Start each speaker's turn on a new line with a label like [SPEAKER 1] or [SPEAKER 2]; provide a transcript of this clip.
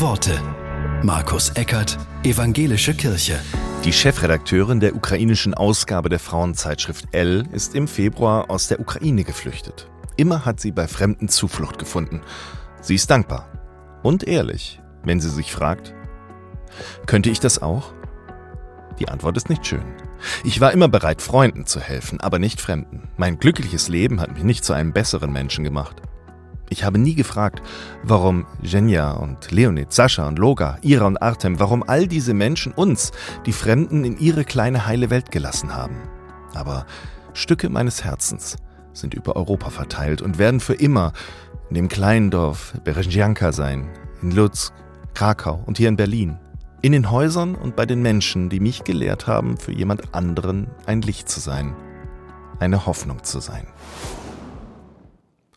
[SPEAKER 1] Worte. Markus Eckert, Evangelische Kirche.
[SPEAKER 2] Die Chefredakteurin der ukrainischen Ausgabe der Frauenzeitschrift L ist im Februar aus der Ukraine geflüchtet. Immer hat sie bei Fremden Zuflucht gefunden. Sie ist dankbar und ehrlich, wenn sie sich fragt, könnte ich das auch? Die Antwort ist nicht schön. Ich war immer bereit, Freunden zu helfen, aber nicht Fremden. Mein glückliches Leben hat mich nicht zu einem besseren Menschen gemacht. Ich habe nie gefragt, warum Jenja und Leonid, Sascha und Loga, Ira und Artem, warum all diese Menschen uns, die Fremden, in ihre kleine heile Welt gelassen haben. Aber Stücke meines Herzens sind über Europa verteilt und werden für immer in dem kleinen Dorf Berezjanka sein, in Lutsk, Krakau und hier in Berlin. In den Häusern und bei den Menschen, die mich gelehrt haben, für jemand anderen ein Licht zu sein, eine Hoffnung zu sein.